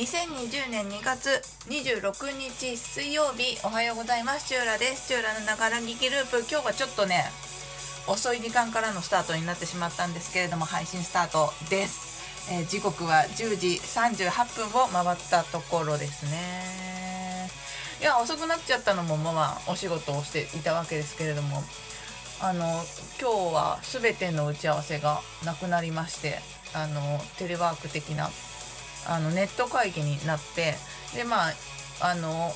2020年2月26日水曜日おはようございます。チューラです。チューラのながら聞きループ。今日はちょっとね遅い時間からのスタートになってしまったんですけれども配信スタートです、えー時刻は10時38分を回ったところですね。いや遅くなっちゃったのもまあまあお仕事をしていたわけですけれどもあの今日は全ての打ち合わせがなくなりましてあのテレワーク的なあのネット会議になってでまああの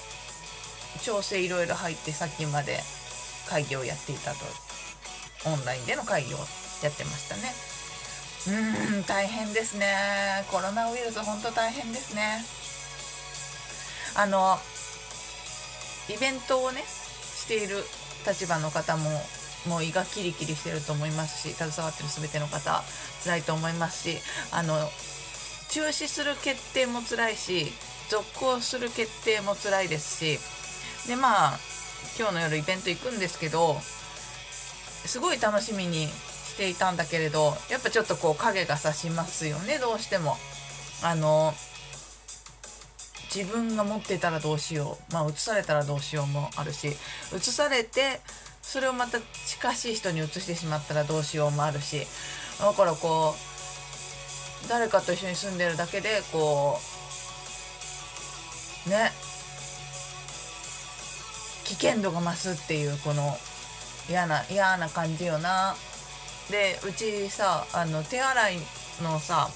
調整いろいろ入ってさっきまで会議をやっていたと。オンラインでの会議をやってましたね。うん大変ですね。コロナウイルス本当大変ですね。あのイベントをねしている立場の方ももう胃がキリキリしてると思いますし携わってる全ての方辛いと思いますしあの中止する決定も辛いし続行する決定も辛いですしでまあ今日の夜イベント行くんですけどすごい楽しみにしていたんだけれどやっぱちょっとこう影が差しますよねどうしても。あの自分が持ってたらどうしよう。まあ移されたらどうしようもあるし移されてそれをまた近しい人に移してしまったらどうしようもあるしだからこう誰かと一緒に住んでるだけでこうね。危険度が増すっていうこの嫌な嫌な感じよな。でうちさあの手洗いのさ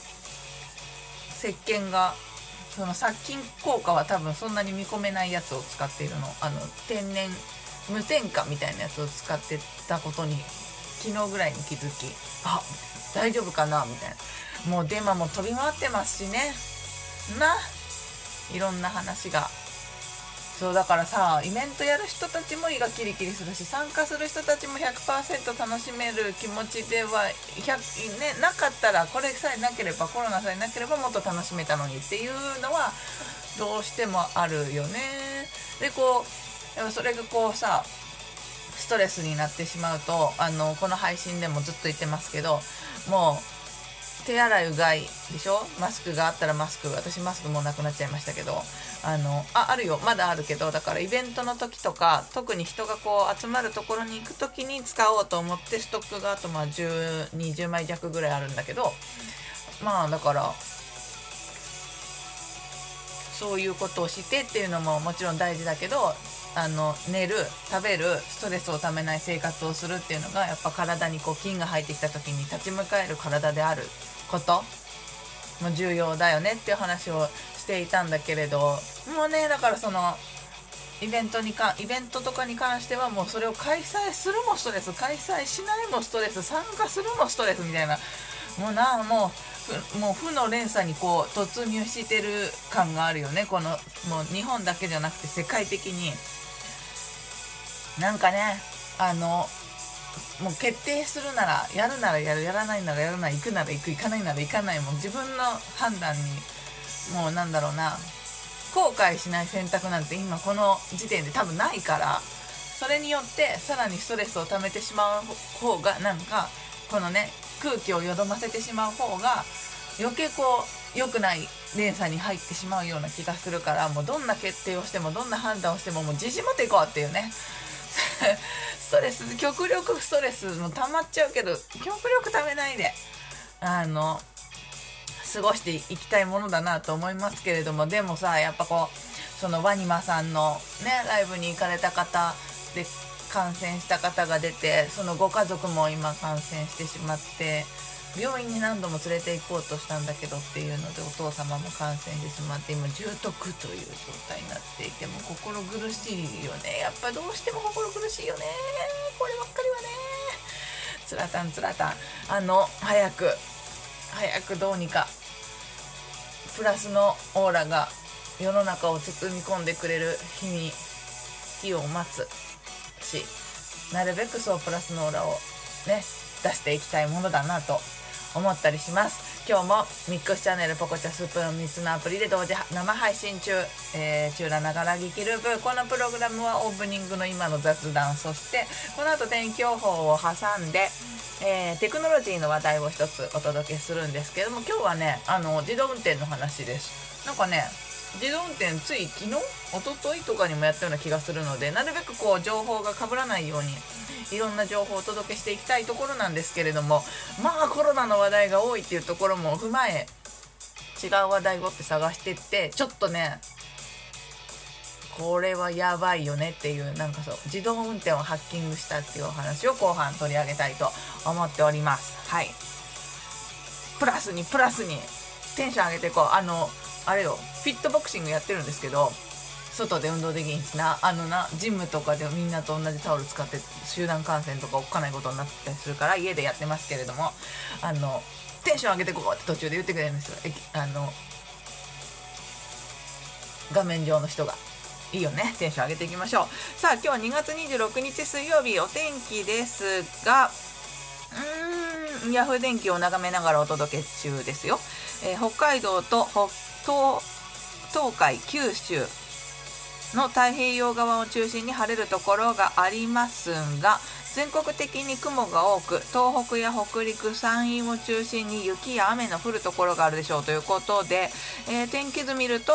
石鹸がその殺菌効果は多分そんなに見込めないやつを使っているの。あの天然無添加みたいなやつを使ってたことに昨日ぐらいに気づきあ大丈夫かなみたいな。もうデマも飛び回ってますしね。な。いろんな話が。そうだからさイベントやる人たちも胃がキリキリするし参加する人たちも100%楽しめる気持ちでは100、ね、なかったらこれさえなければコロナさえなければもっと楽しめたのにっていうのはどうしてもあるよね。でこうそれがこうさストレスになってしまうとあのこの配信でもずっと言ってますけどもう手洗いうがいでしょ？マスクがあったらマスク私マスクもうなくなっちゃいましたけど。あのああるよ。まだあるけどだからイベントの時とか特に人がこう集まるところに行く時に使おうと思ってストックがあとまあ1020枚弱ぐらいあるんだけど。まあだからそういうことをしてっていうのももちろん大事だけどあの寝る食べるストレスをためない生活をするっていうのがやっぱ体にこう菌が入ってきた時に立ち向かえる体であること。も重要だよねっていう話をしていたんだけれどもうねだからそのイベントにかイベントとかに関してはもうそれを開催するもストレス開催しないもストレス参加するもストレスみたいな。もうなもうもう負の連鎖にこう突入してる感があるよね。このもう日本だけじゃなくて世界的に。なんかねあのもう決定するならやるならやるやらないならやらない行くなら行く行かないなら行かないもう自分の判断にもうなんだろうな。後悔しない選択なんて今この時点で多分ないから。それによってさらにストレスを溜めてしまう方がなんかこのね空気をよどませてしまう方が余計こう良くない連鎖に入ってしまうような気がするからもうどんな決定をしてもどんな判断をしてももう自信持っていこうっていうね。ストレス極力ストレスも溜まっちゃうけど極力溜めないであの過ごしていきたいものだなと思いますけれどもでもさやっぱこうそのワニマさんのねライブに行かれた方で感染した方が出てそのご家族も今感染してしまって病院に何度も連れて行こうとしたんだけどっていうのでお父様も感染してしまって今重篤という状態になっていても心苦しいよね。やっぱどうしても心苦しいよね。こればっかりはね。つらたんつらたん。あの早く早くどうにかプラスのオーラが世の中を包み込んでくれる日に日を待つ。しなるべくそうプラスのオーラをね出していきたいものだなと思ったりします。今日もミックスチャンネルポコチャスプーン3つのアプリで同時生配信中、えー、チューラながら劇ループこのプログラムはオープニングの今の雑談そしてこの後天気予報を挟んで、えー、テクノロジーの話題を一つお届けするんですけども今日はねあの自動運転の話です。なんかね自動運転つい昨日一昨日とかにもやったような気がするのでなるべくこう情報がかぶらないようにいろんな情報をお届けしていきたいところなんですけれどもまあコロナの話題が多いっていうところも踏まえ違う話題をって探してってちょっとねこれはやばいよねっていうなんかそう自動運転をハッキングしたっていうお話を後半取り上げたいと思っております。はい。プラスにプラスにテンション上げていこう。あのあれよ。フィットボクシングやってるんですけど外で運動できんしな。あのなジムとかでみんなと同じタオル使って集団感染とかおっかないことになったりするから家でやってますけれどもあのテンション上げてこうって途中で言ってくれるんですよ。あの画面上の人が。いいよね。テンション上げていきましょう。さあ今日は2月26日水曜日お天気ですがうーんヤフー電気を眺めながらお届け中ですよ、えー、北海道と北東東海九州の太平洋側を中心に晴れるところがありますが全国的に雲が多く東北や北陸山陰を中心に雪や雨の降るところがあるでしょうということで、えー、天気図見ると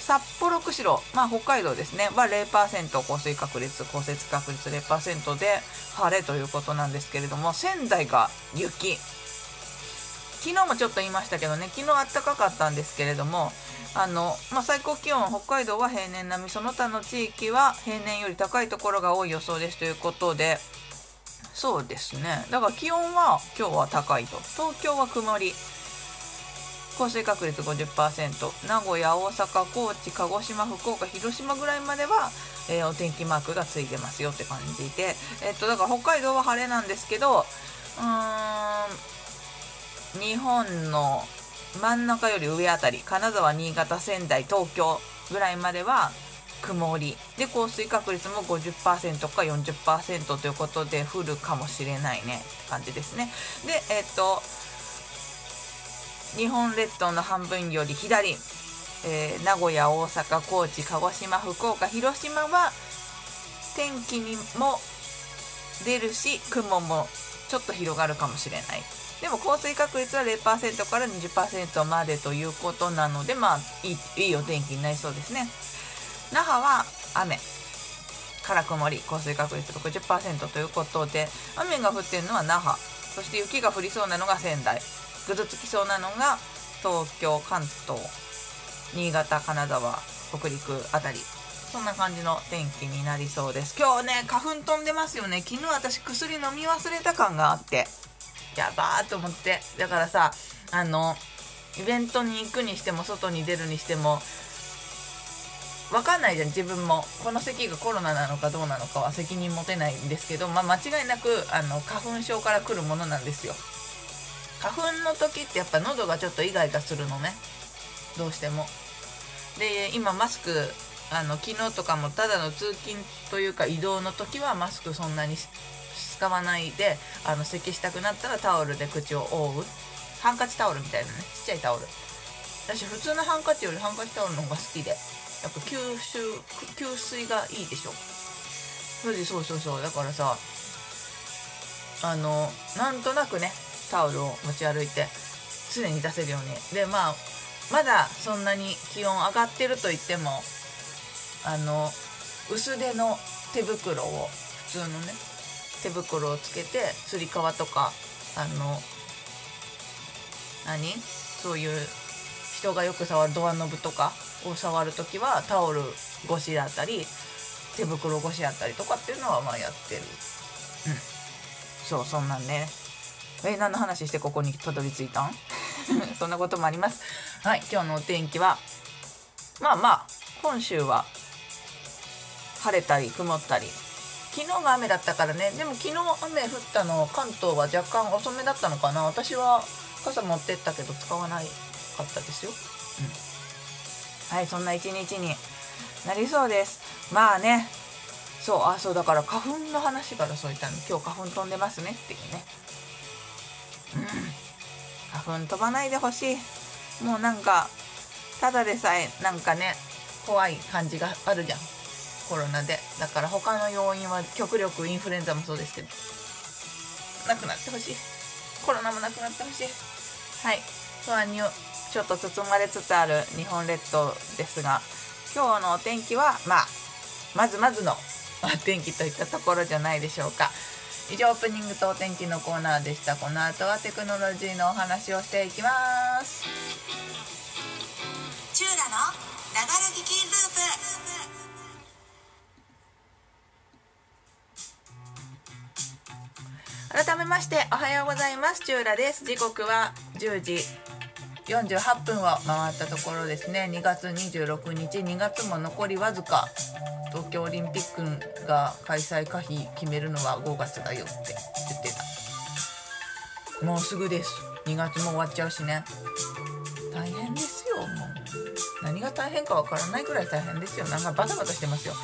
札幌釧路、まあ、北海道ですねは0%降水確率降雪確率0%で晴れということなんですけれども仙台が雪。昨日もちょっと言いましたけどね昨日あったかかったんですけれどもあの、まあ、最高気温北海道は平年並みその他の地域は平年より高いところが多い予想ですということでそうですね。だから気温は今日は高いと。東京は曇り。降水確率50%名古屋大阪高知鹿児島福岡広島ぐらいまでは、えー、お天気マークがついてますよって感じで。えっとだから北海道は晴れなんですけどうーん日本の真ん中より上あたり金沢新潟仙台東京ぐらいまでは曇り。で降水確率も50%か40%ということで降るかもしれないね。って感じですね。でえっ、と日本列島の半分より左、えー、名古屋大阪高知鹿児島福岡広島は天気にも出るし雲もちょっと広がるかもしれない。でも降水確率は0%から20%までということなのでまあいいいいお天気になりそうですね。那覇は雨。から曇り降水確率60%ということで雨が降っているのは那覇。そして雪が降りそうなのが仙台。ぐずつきそうなのが東京関東。新潟金沢北陸あたり。そんな感じの天気になりそうです。今日ね花粉飛んでますよね。昨日私薬飲み忘れた感があって。やばーと思って。だからさあのイベントに行くにしても外に出るにしても分かんないじゃん自分も。この咳がコロナなのかどうなのかは責任持てないんですけど、まあ、間違いなくあの花粉症から来るものなんですよ。花粉の時ってやっぱ喉がちょっとイガイガするのね。どうしても。で今マスクあの昨日とかもただの通勤というか移動の時はマスクそんなに使わないであの咳したくなったらタオルで口を覆うハンカチタオルみたいなねちっちゃいタオル。私普通のハンカチよりハンカチタオルの方が好きでやっぱ吸収吸水がいいでしょ。それでそうそうそう。だからさあのなんとなくねタオルを持ち歩いて常に出せるように。でまあまだそんなに気温上がってると言ってもあの薄手の手袋を普通のね手袋をつけてつり革とかあの何？そういう人がよく触るドアノブとかを触る時はタオル越しだったり手袋越しだったりとかっていうのはまあやってる。うん。そうそんなんね。え何の話してここにたどり着いたん？そんなこともあります。はい今日のお天気はまあまあ本州は晴れたり曇ったり昨日が雨だったからね。でも昨日雨降ったの関東は若干遅めだったのかな。私は傘持ってったけど使わないかったですよ、うん、はいそんな一日になりそうです。まあね。そうあそうだから花粉の話からそういったの。今日花粉飛んでますねっていうね。うん。花花粉飛ばないでほしい。もうなんかただでさえなんかね怖い感じがあるじゃん。コロナで。だから他の要因は極力インフルエンザもそうですけど。なくなってほしい。コロナもなくなってほしい。はい。不安にちょっと包まれつつある日本列島ですが今日のお天気はまあまずまずの 天気といったところじゃないでしょうか。以上オープニングとお天気のコーナーでした。この後はテクノロジーのお話をしていきます。チューラのながら聞きループ改めましておはようございます。チューラです。時刻は10時48分を回ったところですね。2月26日2月も残りわずか東京オリンピックが開催可否決めるのは5月だよって言ってた。もうすぐです。2月も終わっちゃうしね。大変ですよもう。何が大変かわからないくらい大変ですよ。なんかバタバタしてますよ。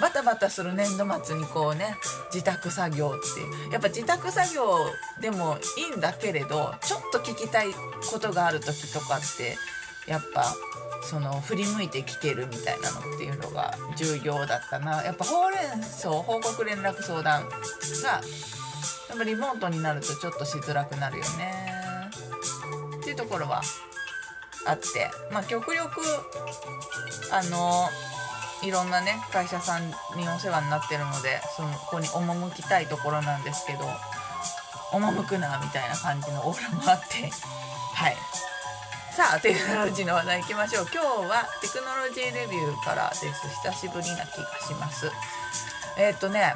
バタバタする年度末にこうね自宅作業ってやっぱ自宅作業でもいいんだけれどちょっと聞きたいことがある時とかってやっぱその振り向いて聞けるみたいなのっていうのが重要だったな。やっぱほうれん草報告連絡相談がやっぱリモートになるとちょっとしづらくなるよね。っていうところはあって。まあ極力あのいろんなね会社さんにお世話になってるのでそのここに赴きたいところなんですけど赴くなみたいな感じのオーラもあってはい。さあテクノロジーの話題いきましょう。今日はテクノロジーレビューからです。久しぶりな気がします。えー、っとね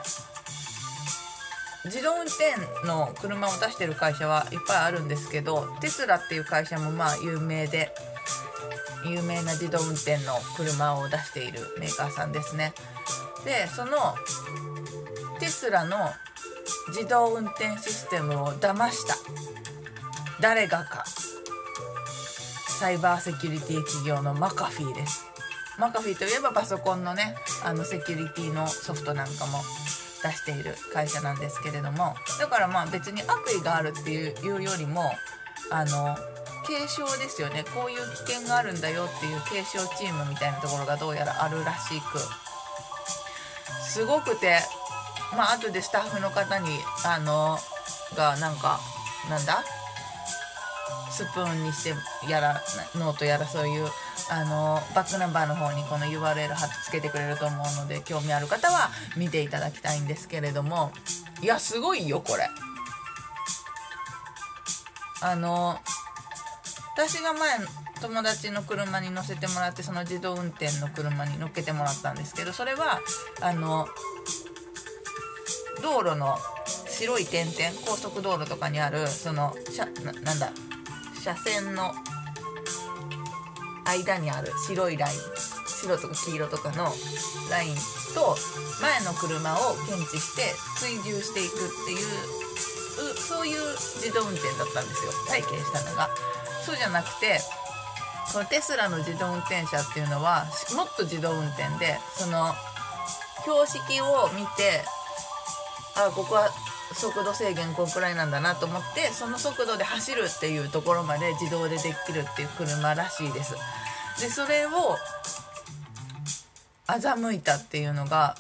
自動運転の車を出してる会社はいっぱいあるんですけどテスラっていう会社もまあ有名で有名な自動運転の車を出しているメーカーさんですね。でそのテスラの自動運転システムを騙した。誰がか。サイバーセキュリティ企業のマカフィーです。マカフィーといえばパソコンのねあのセキュリティのソフトなんかも出している会社なんですけれども。だからまあ別に悪意があるっていうよりもあの継承ですよね。こういう危険があるんだよっていう継承チームみたいなところがどうやらあるらしく。すごくてまあ後でスタッフの方にあのがなんかなんだ？スプーンにしてやらノートやらそういうあのバックナンバーの方にこの URL 貼ってつけてくれると思うので興味ある方は見ていただきたいんですけれども。いやすごいよこれ。あの私が前友達の車に乗せてもらってその自動運転の車に乗っけてもらったんですけどそれはあの道路の白い点々高速道路とかにあるそのななんだ車線の間にある白いライン白とか黄色とかのラインと前の車を検知して追従していくっていうそういう自動運転だったんですよ。体験したのが。そうじゃなくてこのテスラの自動運転車っていうのはもっと自動運転でその標識を見てあここは速度制限こんくらいなんだなと思ってその速度で走るっていうところまで自動でできるっていう車らしいです。でそれを欺いたっていうのが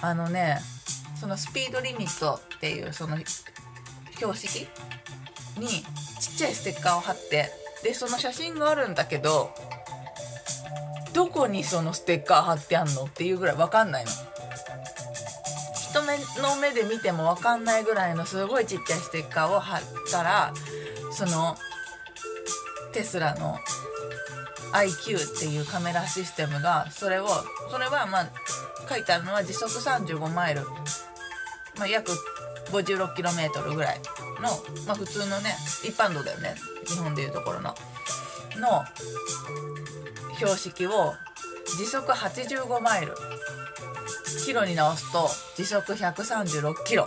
あのねそのスピードリミットっていうその標識？にちっちゃいステッカーを貼ってでその写真があるんだけどどこにそのステッカー貼ってあんのっていうぐらい分かんないの。人目の目で見ても分かんないぐらいのすごいちっちゃいステッカーを貼ったらそのテスラの IQ っていうカメラシステムがそれをそれはまあ書いてあるのは時速35マイル、まあ、約 56km ぐらいの、まあ、普通のね一般道だよね。日本でいうところの。の標識を時速85マイルキロに直すと時速136キロ。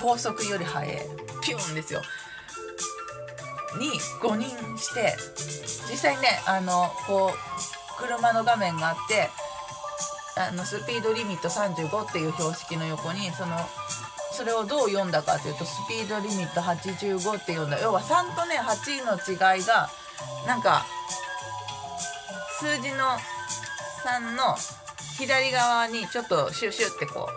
高速より速い。ピュンですよ。に誤認して実際ねあのこう車の画面があってあのスピードリミット35っていう標識の横にそのそれをどう読んだかというとスピードリミット85って読んだ。要は3とね8の違いがなんか数字の3の左側にちょっとシュッシュってこ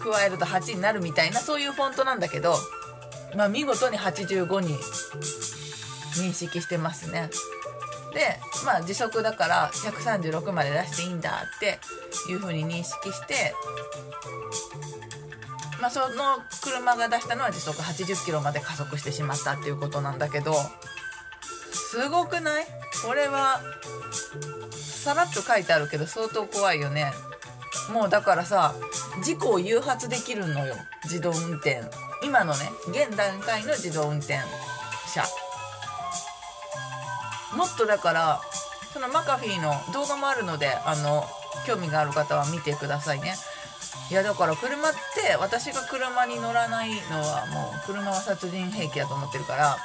う加えると8になるみたいなそういうフォントなんだけどまあ見事に85に認識してますね。でまあ時速だから136まで出していいんだっていう風に認識してまあその車が出したのは時速80キロまで加速してしまったっていうことなんだけどすごくない？これはさらっと書いてあるけど相当怖いよね。もうだからさ事故を誘発できるのよ。自動運転。今のね現段階の自動運転車。もっとだからそのマカフィーの動画もあるのであの興味がある方は見てくださいね。いやだから車って私が車に乗らないのはもう車は殺人兵器だと思ってるから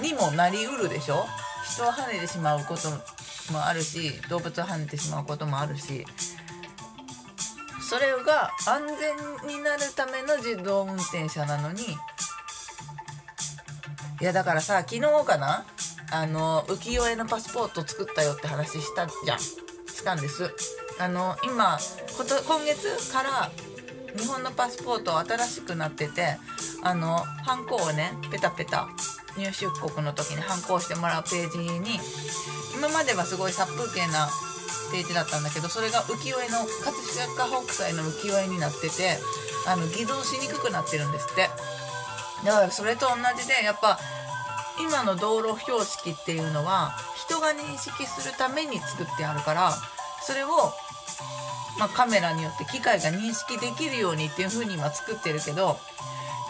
にもなりうるでしょ？人を跳ねてしまうこともあるし動物を跳ねてしまうこともあるし。それが安全になるための自動運転車なのにいやだからさ昨日かな？あの浮世絵のパスポート作ったよって話したじゃん。したんです。あの今こと今月から日本のパスポート新しくなっててあのハンコをねペタペタ入出国の時にハンコをしてもらうページに今まではすごい殺風景なページだったんだけどそれが浮世絵の葛飾北斎の浮世絵になっててあの偽造しにくくなってるんですって。だからそれと同じでやっぱ今の道路標識っていうのは人が認識するために作ってあるからそれを、まあ、カメラによって機械が認識できるようにっていう風に今作ってるけど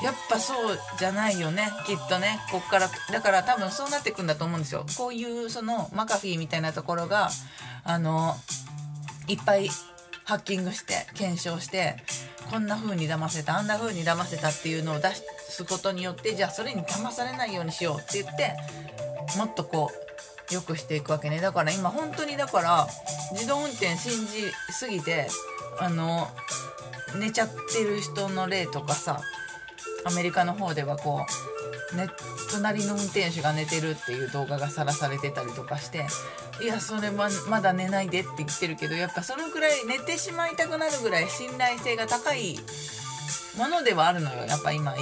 やっぱそうじゃないよねきっとね。こっからだから多分そうなってくんだと思うんですよ。こういうそのマカフィーみたいなところがあのいっぱいハッキングして検証してこんな風に騙せたあんな風に騙せたっていうのを出すことによってじゃあそれに騙されないようにしようって言ってもっとこう良くしていくわけね。だから今本当にだから自動運転信じすぎてあの寝ちゃってる人の例とかさアメリカの方ではこう、ね、隣の運転手が寝てるっていう動画がさらされてたりとかしていやそれはまだ寝ないでって言ってるけどやっぱそのくらい寝てしまいたくなるぐらい信頼性が高いものではあるのよ。やっぱ今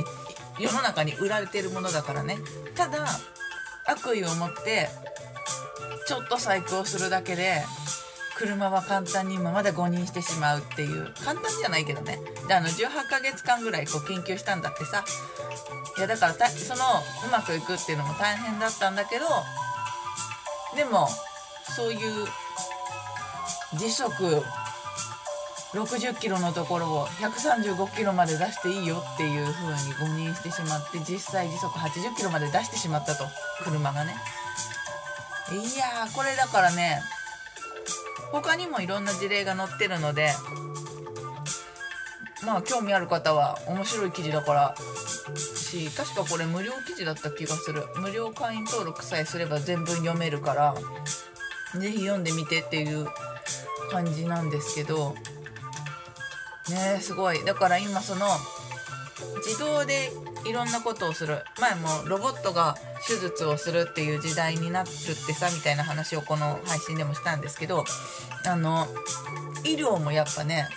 世の中に売られてるものだからね。ただ悪意を持ってちょっと細工をするだけで車は簡単に今まで誤認してしまうっていう。簡単じゃないけどね。であの18ヶ月間ぐらいこう研究したんだってさ。いやだからたそのうまくいくっていうのも大変だったんだけどでもそういう時速60キロのところを135キロまで出していいよっていう風に誤認してしまって実際時速80キロまで出してしまったと。車がね。いやーこれだからね他にもいろんな事例が載ってるのでまあ興味ある方は面白い記事だからし確かこれ無料記事だった気がする。無料会員登録さえすれば全文読めるから是非読んでみてっていう感じなんですけどねすごい。だから今その自動でいろんなことをする。前もロボットが手術をするっていう時代になるってさみたいな話をこの配信でもしたんですけどあの医療もやっぱね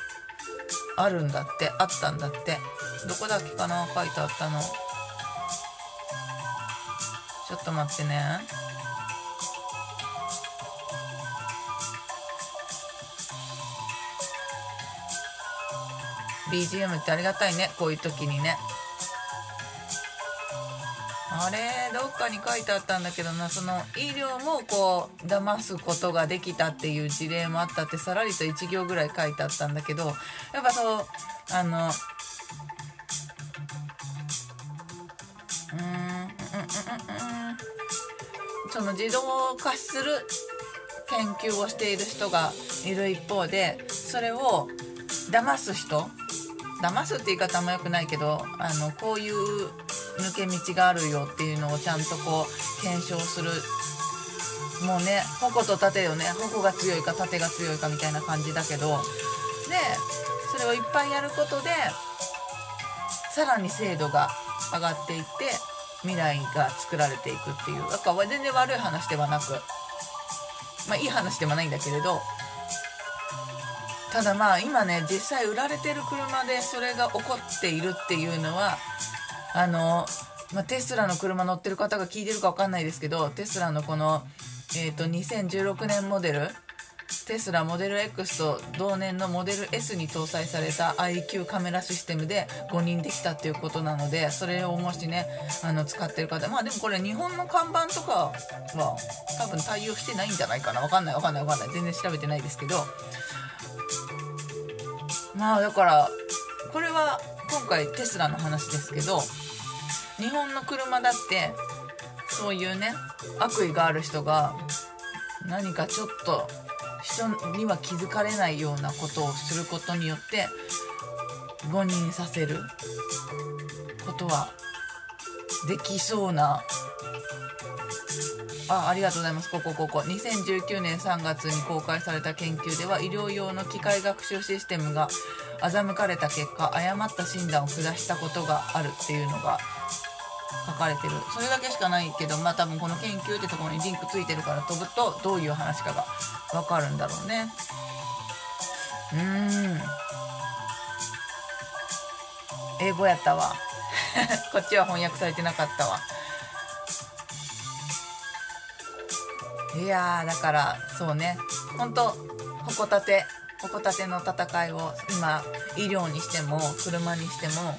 あるんだってあったんだって。どこだっけかな書いてあったの。ちょっと待ってね。BGM ってありがたいねこういう時にね。あれどっかに書いてあったんだけどなその医療もこう騙すことができたっていう事例もあったってさらりと1行ぐらい書いてあったんだけどやっぱそうあのうんうんうんうんうんその自動化する研究をしている人がいる一方でそれを騙す人騙すって言い方も良くないけどあのこういう抜け道があるよっていうのをちゃんとこう検証するもうね矛と盾よね矛が強いか盾が強いかみたいな感じだけどでそれをいっぱいやることでさらに精度が上がっていって未来が作られていくっていうだから全然悪い話ではなくまあいい話でもないんだけれどただまあ今ね実際売られてる車でそれが起こっているっていうのはあの、まあ、テスラの車乗ってる方が聞いてるか分かんないですけどテスラのこの、えー、と2016年モデルテスラモデル X と同年のモデル S に搭載された IQ カメラシステムで誤認できたっていうことなのでそれをもしねあの使ってる方まあでもこれ日本の看板とかは多分対応してないんじゃないかな。分かんない分かんない分かんない。全然調べてないですけど。まあだからこれは今回テスラの話ですけど日本の車だってそういうね悪意がある人が何かちょっと人には気づかれないようなことをすることによって誤認させることはできそうなあありがとうございます。ここここ2019年3月に公開された研究では医療用の機械学習システムが欺かれた結果誤った診断を下したことがあるっていうのが書かれてる。それだけしかないけどまあ多分この研究ってところにリンクついてるから飛ぶとどういう話かが分かるんだろうね。うん。英語やったわ。こっちは翻訳されてなかったわ。いやーだからそうね。ほんとほこたてほこたての戦いを今医療にしても車にしても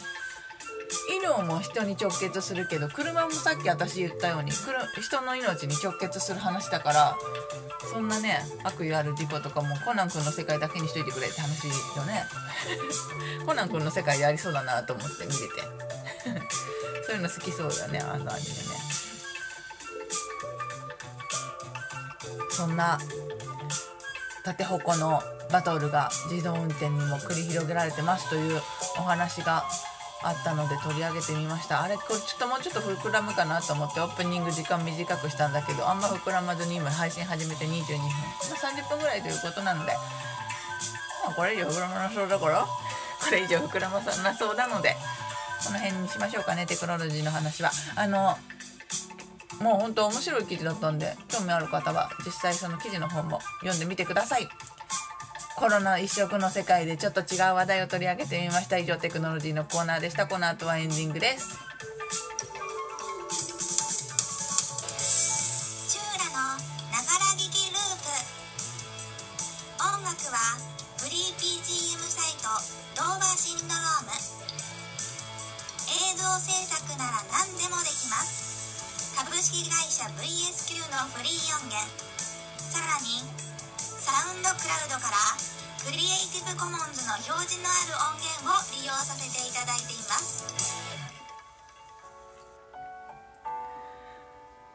医療も人に直結するけど車もさっき私言ったように人の命に直結する話だからそんなね悪意ある事故とかもコナン君の世界だけにしといてくれって話よね。コナン君の世界でありそうだなと思って見てて。そういうの好きそうだねあのアニメね。そんな縦鉾のバトルが自動運転にも繰り広げられてますというお話があったので取り上げてみました。あれこれちょっともうちょっと膨らむかなと思ってオープニング時間短くしたんだけどあんま膨らまずに今配信始めて22分、まあ、30分ぐらいということなので、まあ、これ以上膨らまなそうだからこれ以上膨らまなそうなのでこの辺にしましょうかねテクノロジーの話は。あのもう本当面白い記事だったんで興味ある方は実際その記事の本も読んでみてください。コロナ一色の世界でちょっと違う話題を取り上げてみました。以上テクノロジーのコーナーでした。この後はエンディングです。VSQ のフリー音源。さらにサウンドクラウドからクリエイティブコモンズの表示のある音源を利用させていただいています。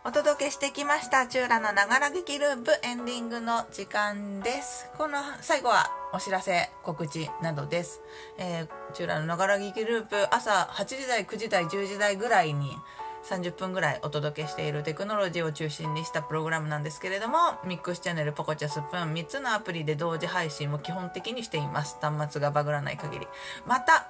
お届けしてきましたチューラのながら聞きループエンディングの時間です。この最後はお知らせ告知などです、えー、チューラのながら聞きループ朝8時台9時台10時台ぐらいに30分ぐらいお届けしているテクノロジーを中心にしたプログラムなんですけれどもミックスチャンネルポコチャスプーン3つのアプリで同時配信も基本的にしています。端末がバグらない限り。また、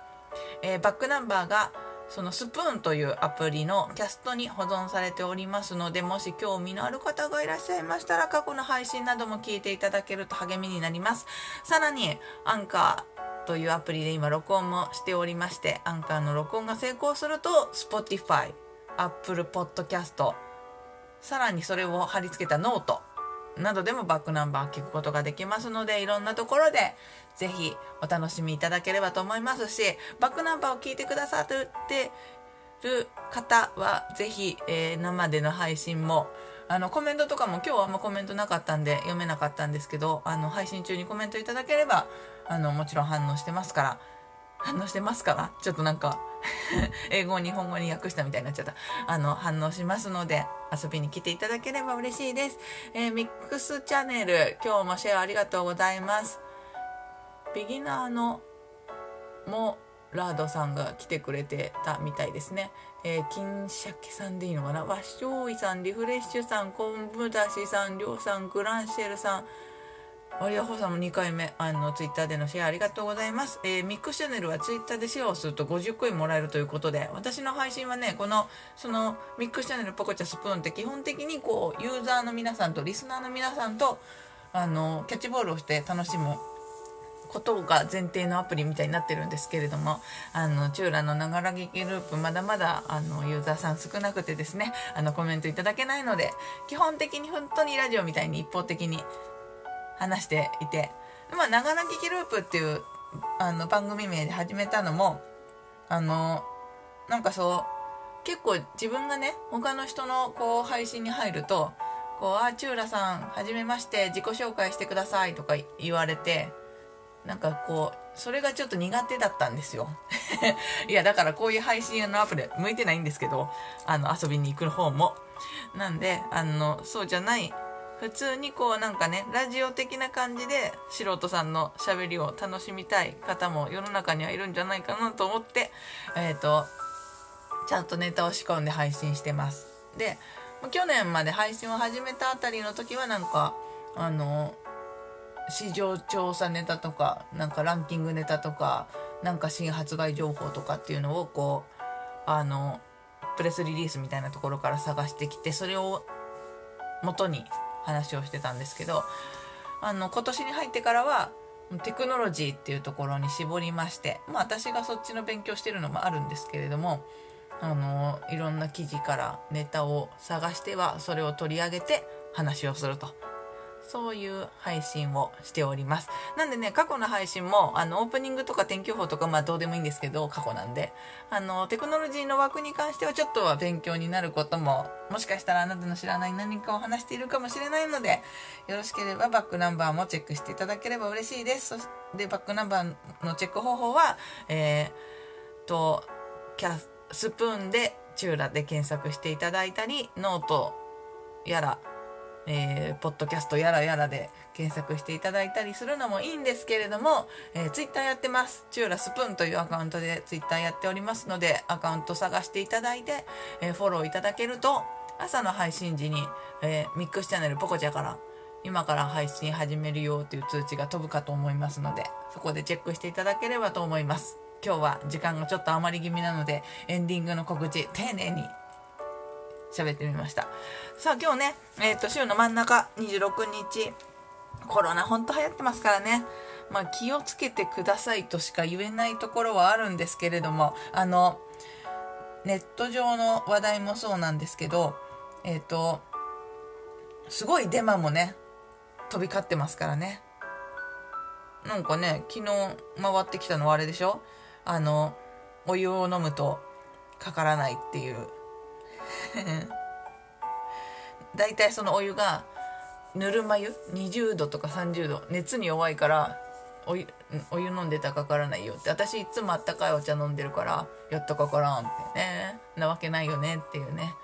えー、バックナンバーがそのスプーンというアプリのキャストに保存されておりますのでもし興味のある方がいらっしゃいましたら過去の配信なども聞いていただけると励みになります。さらにアンカーというアプリで今録音もしておりましてアンカーの録音が成功すると Spotify Apple Podcast さらにそれを貼り付けたノートなどでもバックナンバー聞くことができますのでいろんなところでぜひお楽しみいただければと思いますしバックナンバーを聞いてくださってる方はぜひ、えー、生での配信もあのコメントとかも今日はあんまコメントなかったんで読めなかったんですけどあの配信中にコメントいただければあのもちろん反応してますから反応してますから。ちょっとなんか 英語を日本語に訳したみたいになっちゃった。あの反応しますので遊びに来ていただければ嬉しいです、えー、ミックスチャンネル今日もシェアありがとうございます。ビギナーのモラードさんが来てくれてたみたいですね。えー、金鮭さんでいいのかな？わっしょういさん、リフレッシュさん、昆布だしさん、りょうさん、グランシェルさん、ワリアホさんも2回目あのツイッターでのシェアありがとうございます、えーミックスチャンネルはツイッターでシェアをすると50コインもらえるということで私の配信はねこのそのミックスチャンネルポコチャスプーンって基本的にこうユーザーの皆さんとリスナーの皆さんとあのキャッチボールをして楽しむことが前提のアプリみたいになってるんですけれどもあのチューラのながら聞きループまだまだあのユーザーさん少なくてですねあのコメントいただけないので基本的に本当にラジオみたいに一方的に話していて。まあながら聞きループっていうあの番組名で始めたのもあのなんかそう結構自分がね他の人のこう配信に入ると「こうあチューラさんはじめまして自己紹介してください」とか言われてなんかこうそれがちょっと苦手だったんですよ。いやだからこういう配信のアプリ向いてないんですけどあの遊びに行く方も。なんであのそうじゃない普通にこうなんかねラジオ的な感じで素人さんのしゃべりを楽しみたい方も世の中にはいるんじゃないかなと思ってえっ、とちゃんとネタを仕込んで配信してます。で去年まで配信を始めたあたりの時はなんかあの市場調査ネタとかなんかランキングネタとかなんか新発売情報とかっていうのをこうあのプレスリリースみたいなところから探してきてそれを元に話をしてたんですけどあの今年に入ってからはテクノロジーっていうところに絞りましてまあ私がそっちの勉強してるのもあるんですけれどもあのいろんな記事からネタを探してはそれを取り上げて話をすると。そういう配信をしております。なんでね過去の配信もあのオープニングとか天気予報とかまあどうでもいいんですけど過去なんであのテクノロジーの枠に関してはちょっとは勉強になることももしかしたらあなたの知らない何かを話しているかもしれないのでよろしければバックナンバーもチェックしていただければ嬉しいです。そしてバックナンバーのチェック方法はえー、とキャスプーンでチューラで検索していただいたりノートやらえー、ポッドキャストやらやらで検索していただいたりするのもいいんですけれども、えー、ツイッターやってます。チューラスプーンというアカウントでツイッターやっておりますので、アカウント探していただいて、えー、フォローいただけると、朝の配信時に、えー、ミックスチャンネルポコチャから今から配信始めるよという通知が飛ぶかと思いますので、そこでチェックしていただければと思います。今日は時間がちょっと余り気味なので、エンディングの告知、丁寧に喋ってみました。さあ今日ね、えー、と週の真ん中26日コロナほんと流行ってますからね。まあ気をつけてくださいとしか言えないところはあるんですけれどもあのネット上の話題もそうなんですけどえっ、ー、とすごいデマもね飛び交ってますからね。なんかね昨日回ってきたのはあれでしょ？あのお湯を飲むとかからないっていう 大体そのお湯がぬるま湯？20度とか30度。熱に弱いからお湯お湯飲んでたらかからないよって。私いつもあったかいお茶飲んでるからやったかからんってね。なわけないよねっていうね。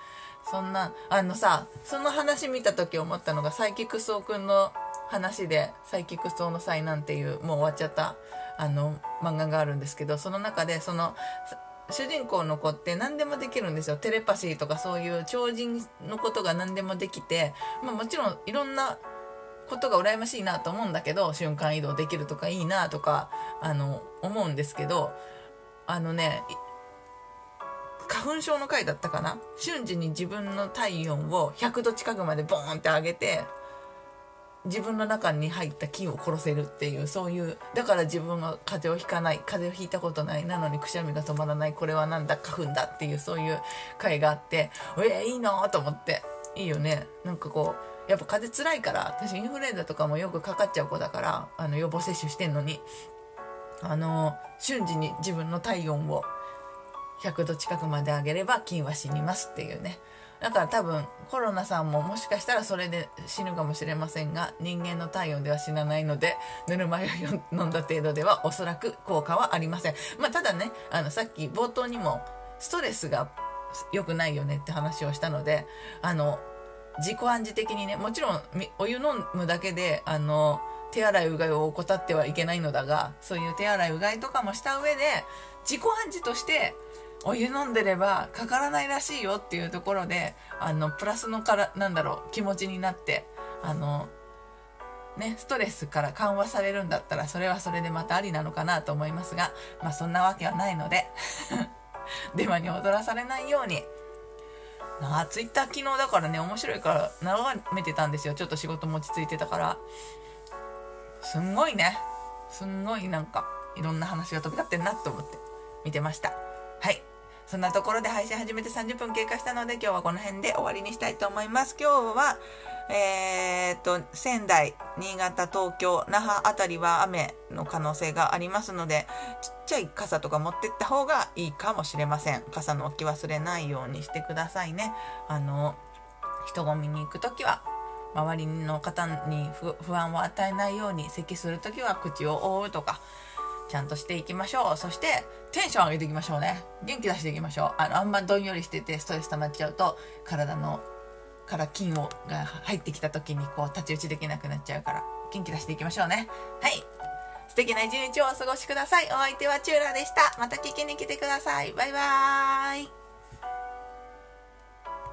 そんなあのさその話見た時思ったのがサイキクソウくんの話で「サイキクソウの災難」っていうもう終わっちゃったあの漫画があるんですけどその中でその主人公の子って何でもできるんですよ。テレパシーとかそういう超人のことが何でもできて、まあ、もちろんいろんなことが羨ましいなと思うんだけど瞬間移動できるとかいいなとかあの思うんですけどあのね花粉症の回だったかな？瞬時に自分の体温を100度近くまでボーンって上げて自分の中に入った菌を殺せるっていうそういうだから自分が風邪をひかない風邪をひいたことないなのにくしゃみが止まらないこれはなんだ花粉だっていうそういう回があってえー、いいなと思って。いいよね。なんかこうやっぱ風邪つらいから私インフルエンザとかもよくかかっちゃう子だからあの予防接種してんのに。あの瞬時に自分の体温を100度近くまで上げれば菌は死にますっていうね。だから多分コロナさんももしかしたらそれで死ぬかもしれませんが人間の体温では死なないのでぬるま湯を飲んだ程度ではおそらく効果はありません、まあ、ただねあのさっき冒頭にもストレスが良くないよねって話をしたのであの自己暗示的にねもちろんお湯飲むだけであの手洗いうがいを怠ってはいけないのだがそういう手洗いうがいとかもした上で自己暗示としてお湯飲んでればかからないらしいよっていうところであのプラスのからなんだろう気持ちになってあのね、ストレスから緩和されるんだったらそれはそれでまたありなのかなと思いますが、まあそんなわけはないので 電話に踊らされないように。なあツイッター昨日だからね面白いから眺めてたんですよ。ちょっと仕事も落ち着いてたから。すんごいね。すんごいなんかいろんな話が飛び交ってんなと思って見てました。はい。そんなところで配信始めて30分経過したので今日はこの辺で終わりにしたいと思います。今日はえー、っと仙台新潟東京那覇あたりは雨の可能性がありますのでちっちゃい傘とか持ってった方がいいかもしれません。傘の置き忘れないようにしてくださいね。あの人混みに行く時は周りの方に不安を与えないように咳する時は口を覆うとかちゃんとしていきましょう。そしてテンション上げていきましょうね。元気出していきましょう。あのあんまどんよりしててストレス溜まっちゃうと体のから菌をが入ってきた時にこう太刀打ちできなくなっちゃうから元気出していきましょうね。はい。素敵な一日をお過ごしください。お相手はチューラでした。また聞きに来てください。バイバーイ。